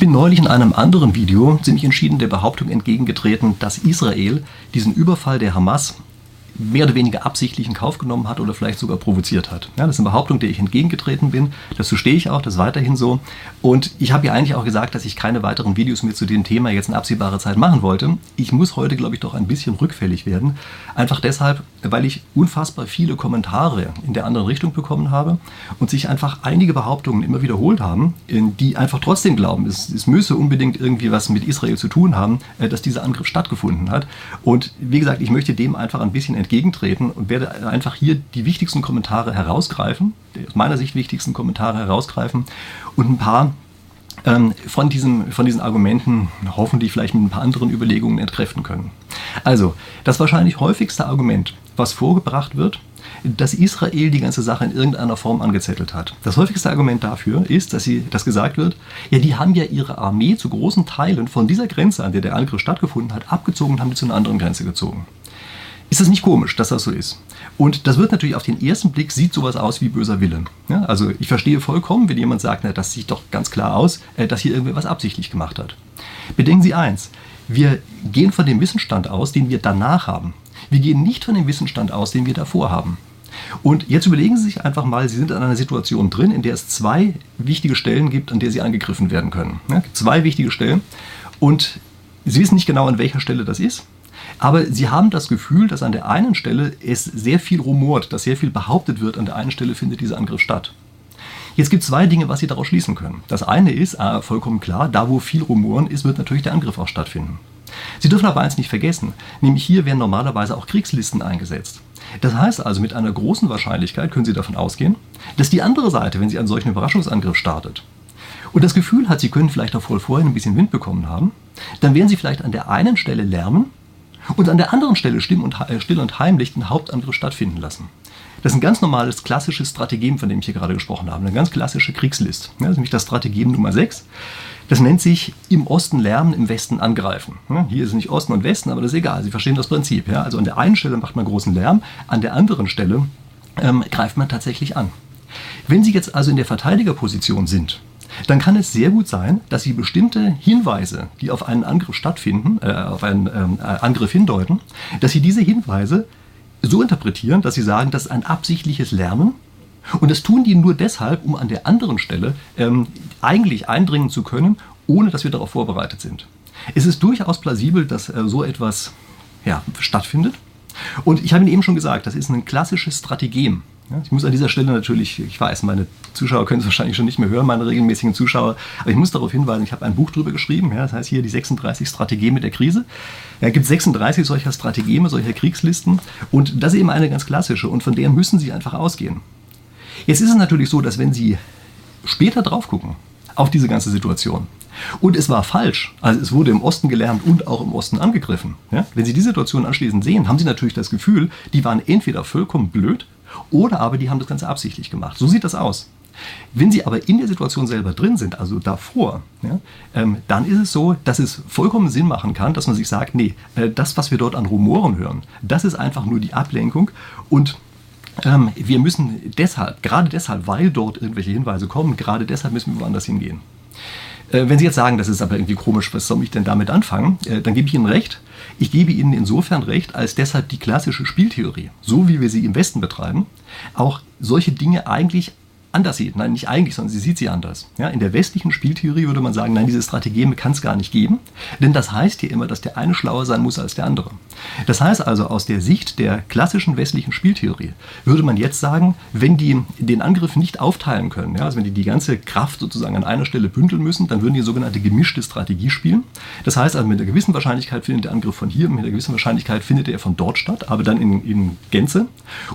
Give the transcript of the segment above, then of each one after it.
Ich bin neulich in einem anderen Video ziemlich entschieden der Behauptung entgegengetreten, dass Israel diesen Überfall der Hamas mehr oder weniger absichtlich in Kauf genommen hat oder vielleicht sogar provoziert hat. Ja, das ist eine Behauptung, der ich entgegengetreten bin. Dazu stehe ich auch, das ist weiterhin so. Und ich habe ja eigentlich auch gesagt, dass ich keine weiteren Videos mehr zu dem Thema jetzt in absehbarer Zeit machen wollte. Ich muss heute, glaube ich, doch ein bisschen rückfällig werden. Einfach deshalb, weil ich unfassbar viele Kommentare in der anderen Richtung bekommen habe und sich einfach einige Behauptungen immer wiederholt haben, die einfach trotzdem glauben, es, es müsse unbedingt irgendwie was mit Israel zu tun haben, äh, dass dieser Angriff stattgefunden hat. Und wie gesagt, ich möchte dem einfach ein bisschen entgegentreten und werde einfach hier die wichtigsten Kommentare herausgreifen, aus meiner Sicht wichtigsten Kommentare herausgreifen und ein paar ähm, von, diesen, von diesen Argumenten hoffentlich vielleicht mit ein paar anderen Überlegungen entkräften können. Also, das wahrscheinlich häufigste Argument, was vorgebracht wird, dass Israel die ganze Sache in irgendeiner Form angezettelt hat. Das häufigste Argument dafür ist, dass, sie, dass gesagt wird, ja, die haben ja ihre Armee zu großen Teilen von dieser Grenze, an der der Angriff stattgefunden hat, abgezogen und haben die zu einer anderen Grenze gezogen. Ist das nicht komisch, dass das so ist? Und das wird natürlich auf den ersten Blick, sieht sowas aus wie böser Wille. Ja, also ich verstehe vollkommen, wenn jemand sagt, na, das sieht doch ganz klar aus, äh, dass hier irgendwer was absichtlich gemacht hat. Bedenken Sie eins, wir gehen von dem Wissensstand aus, den wir danach haben. Wir gehen nicht von dem Wissensstand aus, den wir davor haben. Und jetzt überlegen Sie sich einfach mal, Sie sind in einer Situation drin, in der es zwei wichtige Stellen gibt, an der Sie angegriffen werden können. Ja, zwei wichtige Stellen. Und Sie wissen nicht genau, an welcher Stelle das ist. Aber sie haben das Gefühl, dass an der einen Stelle es sehr viel rumort, dass sehr viel behauptet wird, an der einen Stelle findet dieser Angriff statt. Jetzt gibt es zwei Dinge, was Sie daraus schließen können. Das eine ist, äh, vollkommen klar, da wo viel Rumoren ist, wird natürlich der Angriff auch stattfinden. Sie dürfen aber eins nicht vergessen, nämlich hier werden normalerweise auch Kriegslisten eingesetzt. Das heißt also, mit einer großen Wahrscheinlichkeit können Sie davon ausgehen, dass die andere Seite, wenn sie einen solchen Überraschungsangriff startet, und das Gefühl hat, Sie können vielleicht auch voll vorher ein bisschen Wind bekommen haben, dann werden Sie vielleicht an der einen Stelle lärmen und an der anderen Stelle still und, äh, still und heimlich den Hauptangriff stattfinden lassen. Das ist ein ganz normales, klassisches Strategem, von dem ich hier gerade gesprochen habe. Eine ganz klassische Kriegslist. Das ist nämlich das Strategem Nummer 6. Das nennt sich im Osten lernen, im Westen angreifen. Hier ist es nicht Osten und Westen, aber das ist egal. Sie verstehen das Prinzip. Also an der einen Stelle macht man großen Lärm, an der anderen Stelle ähm, greift man tatsächlich an. Wenn Sie jetzt also in der Verteidigerposition sind, dann kann es sehr gut sein, dass Sie bestimmte Hinweise, die auf einen Angriff stattfinden, äh, auf einen ähm, äh, Angriff hindeuten, dass Sie diese Hinweise so interpretieren, dass Sie sagen, das ist ein absichtliches Lernen. Und das tun die nur deshalb, um an der anderen Stelle ähm, eigentlich eindringen zu können, ohne dass wir darauf vorbereitet sind. Es ist durchaus plausibel, dass äh, so etwas ja, stattfindet. Und ich habe Ihnen eben schon gesagt, das ist ein klassisches Strategem. Ja, ich muss an dieser Stelle natürlich, ich weiß, meine Zuschauer können es wahrscheinlich schon nicht mehr hören, meine regelmäßigen Zuschauer, aber ich muss darauf hinweisen, ich habe ein Buch darüber geschrieben, ja, das heißt hier die 36 Strategeme der Krise. Ja, es gibt 36 solcher Strategeme, solcher Kriegslisten und das ist eben eine ganz klassische und von der müssen Sie einfach ausgehen. Jetzt ist es natürlich so, dass wenn Sie später drauf gucken auf diese ganze Situation, und es war falsch. Also es wurde im Osten gelernt und auch im Osten angegriffen. Ja? Wenn Sie die Situation anschließend sehen, haben Sie natürlich das Gefühl, die waren entweder vollkommen blöd oder aber die haben das Ganze absichtlich gemacht. So sieht das aus. Wenn Sie aber in der Situation selber drin sind, also davor, ja, ähm, dann ist es so, dass es vollkommen Sinn machen kann, dass man sich sagt, nee, äh, das, was wir dort an Rumoren hören, das ist einfach nur die Ablenkung und ähm, wir müssen deshalb, gerade deshalb, weil dort irgendwelche Hinweise kommen, gerade deshalb müssen wir woanders hingehen. Äh, wenn Sie jetzt sagen, das ist aber irgendwie komisch, was soll ich denn damit anfangen, äh, dann gebe ich Ihnen recht. Ich gebe Ihnen insofern recht, als deshalb die klassische Spieltheorie, so wie wir sie im Westen betreiben, auch solche Dinge eigentlich anders sieht. Nein, nicht eigentlich, sondern sie sieht sie anders. Ja, in der westlichen Spieltheorie würde man sagen, nein, diese Strategie kann es gar nicht geben, denn das heißt hier immer, dass der eine schlauer sein muss als der andere. Das heißt also, aus der Sicht der klassischen westlichen Spieltheorie würde man jetzt sagen, wenn die den Angriff nicht aufteilen können, ja, also wenn die die ganze Kraft sozusagen an einer Stelle bündeln müssen, dann würden die sogenannte gemischte Strategie spielen. Das heißt also, mit einer gewissen Wahrscheinlichkeit findet der Angriff von hier, mit einer gewissen Wahrscheinlichkeit findet er von dort statt, aber dann in, in Gänze.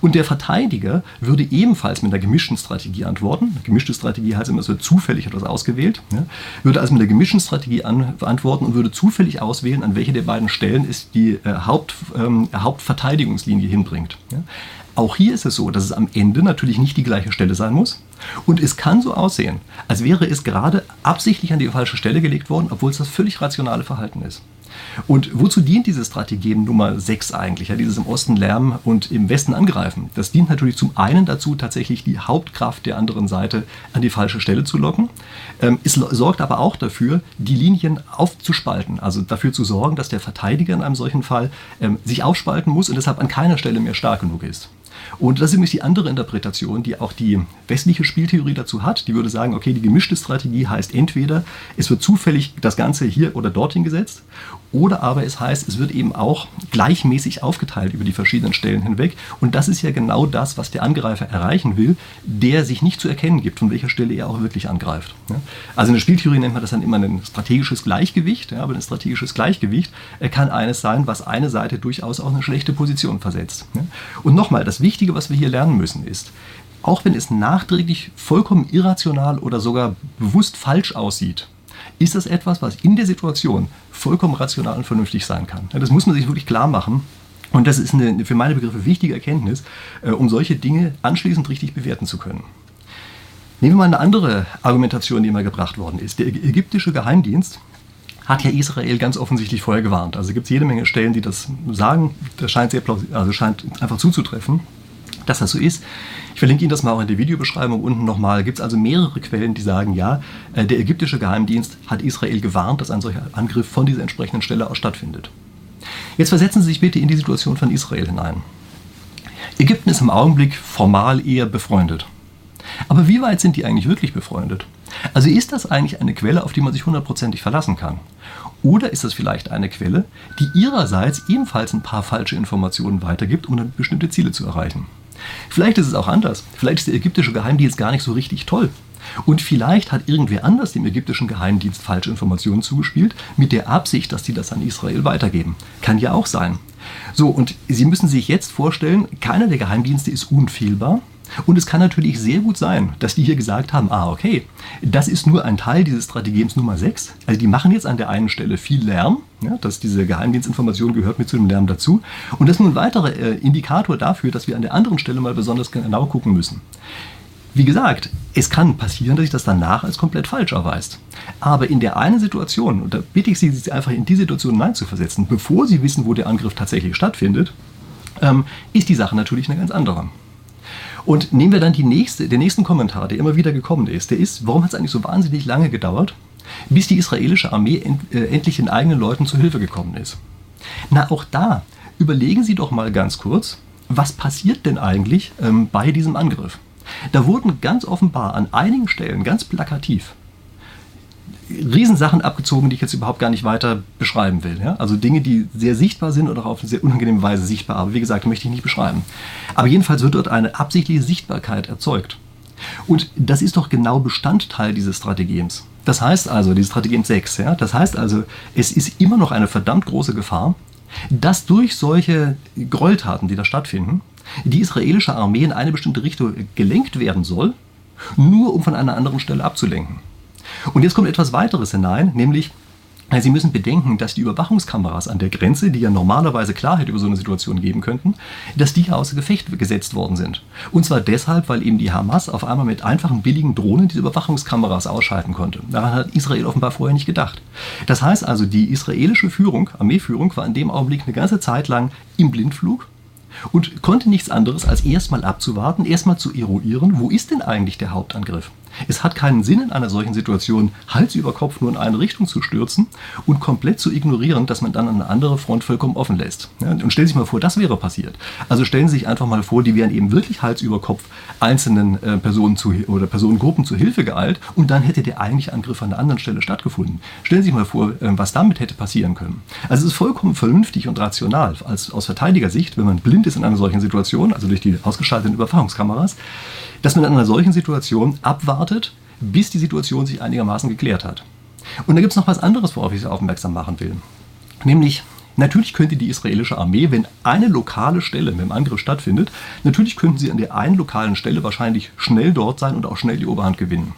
Und der Verteidiger würde ebenfalls mit einer gemischten Strategie antworten. Eine gemischte Strategie heißt immer, es wird zufällig etwas ausgewählt. Ja. Würde also mit der gemischten Strategie an, antworten und würde zufällig auswählen, an welche der beiden Stellen es die äh, Haupt, ähm, Hauptverteidigungslinie hinbringt. Ja. Auch hier ist es so, dass es am Ende natürlich nicht die gleiche Stelle sein muss. Und es kann so aussehen, als wäre es gerade absichtlich an die falsche Stelle gelegt worden, obwohl es das völlig rationale Verhalten ist. Und wozu dient dieses Strategem Nummer 6 eigentlich? Ja, dieses im Osten lärmen und im Westen angreifen. Das dient natürlich zum einen dazu, tatsächlich die Hauptkraft der anderen Seite an die falsche Stelle zu locken. Ähm, es sorgt aber auch dafür, die Linien aufzuspalten. Also dafür zu sorgen, dass der Verteidiger in einem solchen Fall ähm, sich aufspalten muss und deshalb an keiner Stelle mehr stark genug ist. Und das ist nämlich die andere Interpretation, die auch die westliche Spieltheorie dazu hat. Die würde sagen, okay, die gemischte Strategie heißt entweder, es wird zufällig das Ganze hier oder dorthin gesetzt, oder aber es heißt, es wird eben auch gleichmäßig aufgeteilt über die verschiedenen Stellen hinweg. Und das ist ja genau das, was der Angreifer erreichen will, der sich nicht zu erkennen gibt, von welcher Stelle er auch wirklich angreift. Also in der Spieltheorie nennt man das dann immer ein strategisches Gleichgewicht. aber ein strategisches Gleichgewicht kann eines sein, was eine Seite durchaus auch eine schlechte Position versetzt. Und nochmal, das Wichtige, was wir hier lernen müssen, ist, auch wenn es nachträglich vollkommen irrational oder sogar bewusst falsch aussieht, ist das etwas, was in der Situation vollkommen rational und vernünftig sein kann. Das muss man sich wirklich klar machen. Und das ist eine für meine Begriffe wichtige Erkenntnis, äh, um solche Dinge anschließend richtig bewerten zu können. Nehmen wir mal eine andere Argumentation, die immer gebracht worden ist. Der ägyptische Geheimdienst hat ja Israel ganz offensichtlich vorher gewarnt. Also gibt es jede Menge Stellen, die das sagen. Das scheint, sehr also scheint einfach zuzutreffen, dass das so ist. Ich verlinke Ihnen das mal auch in der Videobeschreibung unten nochmal. Gibt es also mehrere Quellen, die sagen, ja, äh, der ägyptische Geheimdienst hat Israel gewarnt, dass ein solcher Angriff von dieser entsprechenden Stelle aus stattfindet. Jetzt versetzen Sie sich bitte in die Situation von Israel hinein. Ägypten ist im Augenblick formal eher befreundet. Aber wie weit sind die eigentlich wirklich befreundet? Also ist das eigentlich eine Quelle, auf die man sich hundertprozentig verlassen kann? Oder ist das vielleicht eine Quelle, die ihrerseits ebenfalls ein paar falsche Informationen weitergibt, um dann bestimmte Ziele zu erreichen? Vielleicht ist es auch anders. Vielleicht ist der ägyptische Geheimdienst gar nicht so richtig toll. Und vielleicht hat irgendwer anders dem ägyptischen Geheimdienst falsche Informationen zugespielt, mit der Absicht, dass die das an Israel weitergeben. Kann ja auch sein. So, und Sie müssen sich jetzt vorstellen, keiner der Geheimdienste ist unfehlbar. Und es kann natürlich sehr gut sein, dass die hier gesagt haben, ah okay, das ist nur ein Teil dieses Strategems Nummer 6. Also die machen jetzt an der einen Stelle viel Lärm, ja, dass diese Geheimdienstinformation gehört mit zu dem Lärm dazu. Und das ist nun ein weiterer äh, Indikator dafür, dass wir an der anderen Stelle mal besonders genau gucken müssen. Wie gesagt, es kann passieren, dass sich das danach als komplett falsch erweist. Aber in der einen Situation, und da bitte ich Sie, sich einfach in die Situation hineinzuversetzen, bevor Sie wissen, wo der Angriff tatsächlich stattfindet, ähm, ist die Sache natürlich eine ganz andere. Und nehmen wir dann die nächste, den nächsten Kommentar, der immer wieder gekommen ist. Der ist, warum hat es eigentlich so wahnsinnig lange gedauert, bis die israelische Armee end, äh, endlich den eigenen Leuten zu Hilfe gekommen ist? Na, auch da überlegen Sie doch mal ganz kurz, was passiert denn eigentlich ähm, bei diesem Angriff? Da wurden ganz offenbar an einigen Stellen, ganz plakativ, Riesensachen abgezogen, die ich jetzt überhaupt gar nicht weiter beschreiben will. Ja? Also Dinge, die sehr sichtbar sind oder auf eine sehr unangenehme Weise sichtbar, aber wie gesagt, möchte ich nicht beschreiben. Aber jedenfalls wird dort eine absichtliche Sichtbarkeit erzeugt. Und das ist doch genau Bestandteil dieses Strategems. Das heißt also, dieses Strategem 6, ja, das heißt also, es ist immer noch eine verdammt große Gefahr, dass durch solche Gräueltaten, die da stattfinden, die israelische Armee in eine bestimmte Richtung gelenkt werden soll, nur um von einer anderen Stelle abzulenken. Und jetzt kommt etwas weiteres hinein, nämlich Sie müssen bedenken, dass die Überwachungskameras an der Grenze, die ja normalerweise Klarheit über so eine Situation geben könnten, dass die außer Gefecht gesetzt worden sind. Und zwar deshalb, weil eben die Hamas auf einmal mit einfachen billigen Drohnen diese Überwachungskameras ausschalten konnte. Daran hat Israel offenbar vorher nicht gedacht. Das heißt also, die israelische Führung, Armeeführung, war in dem Augenblick eine ganze Zeit lang im Blindflug und konnte nichts anderes als erstmal abzuwarten, erstmal zu eruieren, wo ist denn eigentlich der Hauptangriff? Es hat keinen Sinn, in einer solchen Situation Hals über Kopf nur in eine Richtung zu stürzen und komplett zu ignorieren, dass man dann eine andere Front vollkommen offen lässt. Und stellen Sie sich mal vor, das wäre passiert. Also stellen Sie sich einfach mal vor, die wären eben wirklich Hals über Kopf einzelnen äh, Personen zu, oder Personengruppen zu Hilfe geeilt und dann hätte der eigentliche Angriff an einer anderen Stelle stattgefunden. Stellen Sie sich mal vor, äh, was damit hätte passieren können. Also es ist vollkommen vernünftig und rational als, aus Verteidigersicht, wenn man blind ist in einer solchen Situation, also durch die ausgeschalteten Überwachungskameras, dass man in einer solchen Situation abwartet, bis die Situation sich einigermaßen geklärt hat. Und da gibt es noch was anderes, worauf ich Sie aufmerksam machen will. Nämlich, natürlich könnte die israelische Armee, wenn eine lokale Stelle mit dem Angriff stattfindet, natürlich könnten sie an der einen lokalen Stelle wahrscheinlich schnell dort sein und auch schnell die Oberhand gewinnen.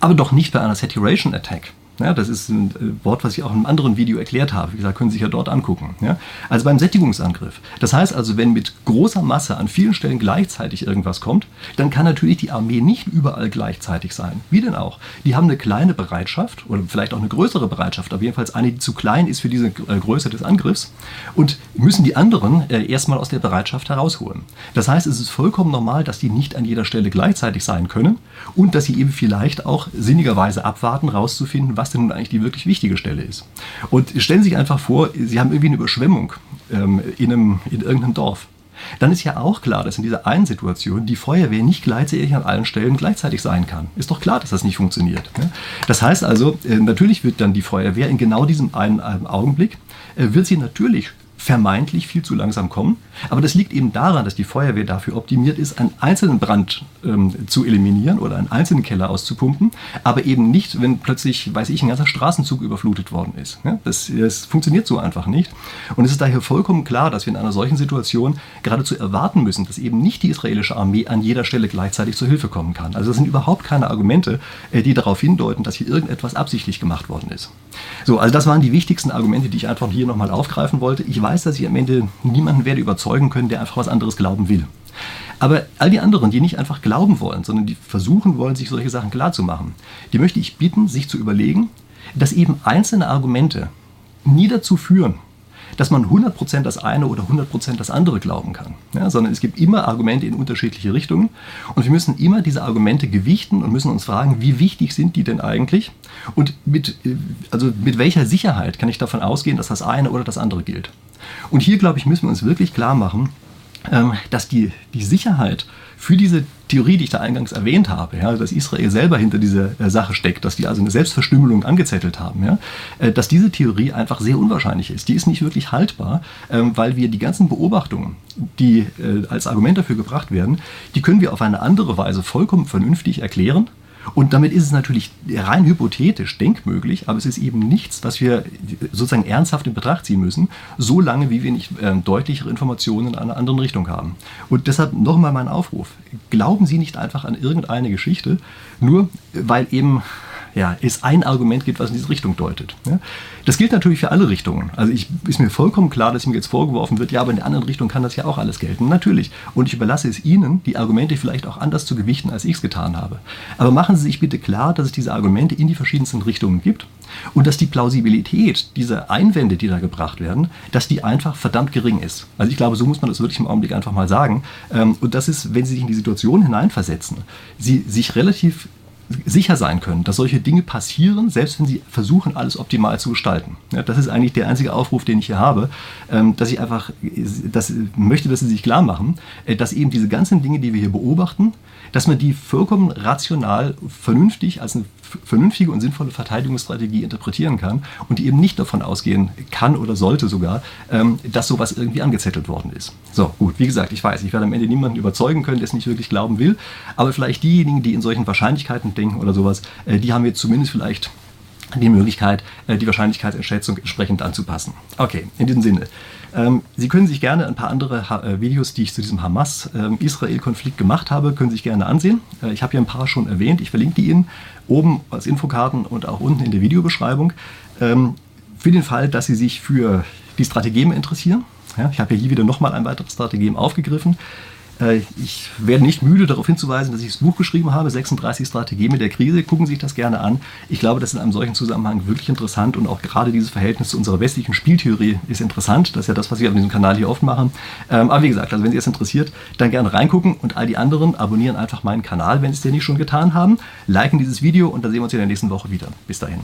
Aber doch nicht bei einer Saturation Attack. Ja, das ist ein äh, Wort, was ich auch in einem anderen Video erklärt habe. Wie gesagt, können Sie sich ja dort angucken. Ja? Also beim Sättigungsangriff. Das heißt also, wenn mit großer Masse an vielen Stellen gleichzeitig irgendwas kommt, dann kann natürlich die Armee nicht überall gleichzeitig sein. Wie denn auch? Die haben eine kleine Bereitschaft oder vielleicht auch eine größere Bereitschaft, aber jedenfalls eine, die zu klein ist für diese äh, Größe des Angriffs und müssen die anderen äh, erstmal aus der Bereitschaft herausholen. Das heißt, es ist vollkommen normal, dass die nicht an jeder Stelle gleichzeitig sein können und dass sie eben vielleicht auch sinnigerweise abwarten, rauszufinden, was denn nun eigentlich die wirklich wichtige Stelle ist. Und stellen Sie sich einfach vor, Sie haben irgendwie eine Überschwemmung ähm, in, einem, in irgendeinem Dorf dann ist ja auch klar, dass in dieser einen Situation die Feuerwehr nicht gleichzeitig an allen Stellen gleichzeitig sein kann. Ist doch klar, dass das nicht funktioniert. Ne? Das heißt also, äh, natürlich wird dann die Feuerwehr in genau diesem einen Augenblick, äh, wird sie natürlich vermeintlich viel zu langsam kommen. Aber das liegt eben daran, dass die Feuerwehr dafür optimiert ist, einen einzelnen Brand ähm, zu eliminieren oder einen einzelnen Keller auszupumpen, aber eben nicht, wenn plötzlich, weiß ich, ein ganzer Straßenzug überflutet worden ist. Ja, das, das, funktioniert so einfach nicht. Und es ist daher vollkommen klar, dass wir in einer solchen Situation geradezu erwarten müssen, dass eben nicht die israelische Armee an jeder Stelle gleichzeitig zur Hilfe kommen kann. Also das sind überhaupt keine Argumente, äh, die darauf hindeuten, dass hier irgendetwas absichtlich gemacht worden ist. So, also das waren die wichtigsten Argumente, die ich einfach hier nochmal aufgreifen wollte. Ich weiß, dass ich am Ende niemanden werde überzeugen können, der einfach was anderes glauben will. Aber all die anderen, die nicht einfach glauben wollen, sondern die versuchen wollen, sich solche Sachen klarzumachen, die möchte ich bitten, sich zu überlegen, dass eben einzelne Argumente nie dazu führen, dass man 100% das eine oder 100% das andere glauben kann, ja, sondern es gibt immer Argumente in unterschiedliche Richtungen. Und wir müssen immer diese Argumente gewichten und müssen uns fragen, wie wichtig sind die denn eigentlich? Und mit, äh, also mit welcher Sicherheit kann ich davon ausgehen, dass das eine oder das andere gilt. Und hier, glaube ich, müssen wir uns wirklich klar machen, ähm, dass die, die Sicherheit für diese Theorie, die ich da eingangs erwähnt habe, ja, dass Israel selber hinter dieser äh, Sache steckt, dass die also eine Selbstverstümmelung angezettelt haben, ja, äh, dass diese Theorie einfach sehr unwahrscheinlich ist. Die ist nicht wirklich haltbar, ähm, weil wir die ganzen Beobachtungen, die äh, als Argument dafür gebracht werden, die können wir auf eine andere Weise vollkommen vernünftig erklären und damit ist es natürlich rein hypothetisch denkmöglich, aber es ist eben nichts, was wir sozusagen ernsthaft in Betracht ziehen müssen, so lange wie wir nicht äh, deutlichere Informationen in einer anderen Richtung haben. Und deshalb nochmal mein Aufruf. Glauben Sie nicht einfach an irgendeine Geschichte, nur weil eben ja, es ein Argument gibt, was in diese Richtung deutet. Ja? Das gilt natürlich für alle Richtungen. Also ich, ist mir vollkommen klar, dass mir jetzt vorgeworfen wird, ja, aber in der anderen Richtung kann das ja auch alles gelten. Natürlich. Und ich überlasse es Ihnen, die Argumente vielleicht auch anders zu gewichten, als ich es getan habe. Aber machen Sie sich bitte klar, dass es diese Argumente in die verschiedensten Richtungen gibt und dass die Plausibilität dieser Einwände, die da gebracht werden, dass die einfach verdammt gering ist. Also ich glaube, so muss man das wirklich im Augenblick einfach mal sagen. Ähm, und das ist, wenn Sie sich in die Situation hineinversetzen, Sie sich relativ sicher sein können, dass solche Dinge passieren, selbst wenn sie versuchen, alles optimal zu gestalten. Ja, das ist eigentlich der einzige Aufruf, den ich hier habe, ähm, dass ich einfach das möchte, dass Sie sich klar machen, äh, dass eben diese ganzen Dinge, die wir hier beobachten, dass man die vollkommen rational, vernünftig als eine vernünftige und sinnvolle Verteidigungsstrategie interpretieren kann und die eben nicht davon ausgehen kann oder sollte sogar, ähm, dass sowas irgendwie angezettelt worden ist. So, gut, wie gesagt, ich weiß, ich werde am Ende niemanden überzeugen können, der es nicht wirklich glauben will, aber vielleicht diejenigen, die in solchen Wahrscheinlichkeiten denken oder sowas, äh, die haben jetzt zumindest vielleicht die Möglichkeit, äh, die Wahrscheinlichkeitsentschätzung entsprechend anzupassen. Okay, in diesem Sinne. Ähm, Sie können sich gerne ein paar andere äh, Videos, die ich zu diesem Hamas-Israel-Konflikt gemacht habe, können sich gerne ansehen. Ich habe hier ein paar schon erwähnt. Ich verlinke die Ihnen oben als Infokarten und auch unten in der Videobeschreibung. Ähm, für den Fall, dass Sie sich für die Strategeme interessieren. ich habe hier wieder nochmal ein weiteres Strategem aufgegriffen. Äh, ich werde nicht müde darauf hinzuweisen, dass ich das Buch geschrieben habe, 36 Strategien mit der Krise. Gucken Sie sich das gerne an. Ich glaube, das ist in einem solchen Zusammenhang wirklich interessant und auch gerade dieses Verhältnis zu unserer westlichen Spieltheorie ist interessant. Das ist ja das, was wir auf diesem Kanal hier oft machen. Ähm, aber wie gesagt, also wenn Sie es interessiert, dann gerne reingucken und all die anderen abonnieren einfach meinen Kanal, wenn Sie es denn nicht schon getan haben. Liken dieses Video und dann sehen wir uns in der nächsten Woche wieder. Bis dahin.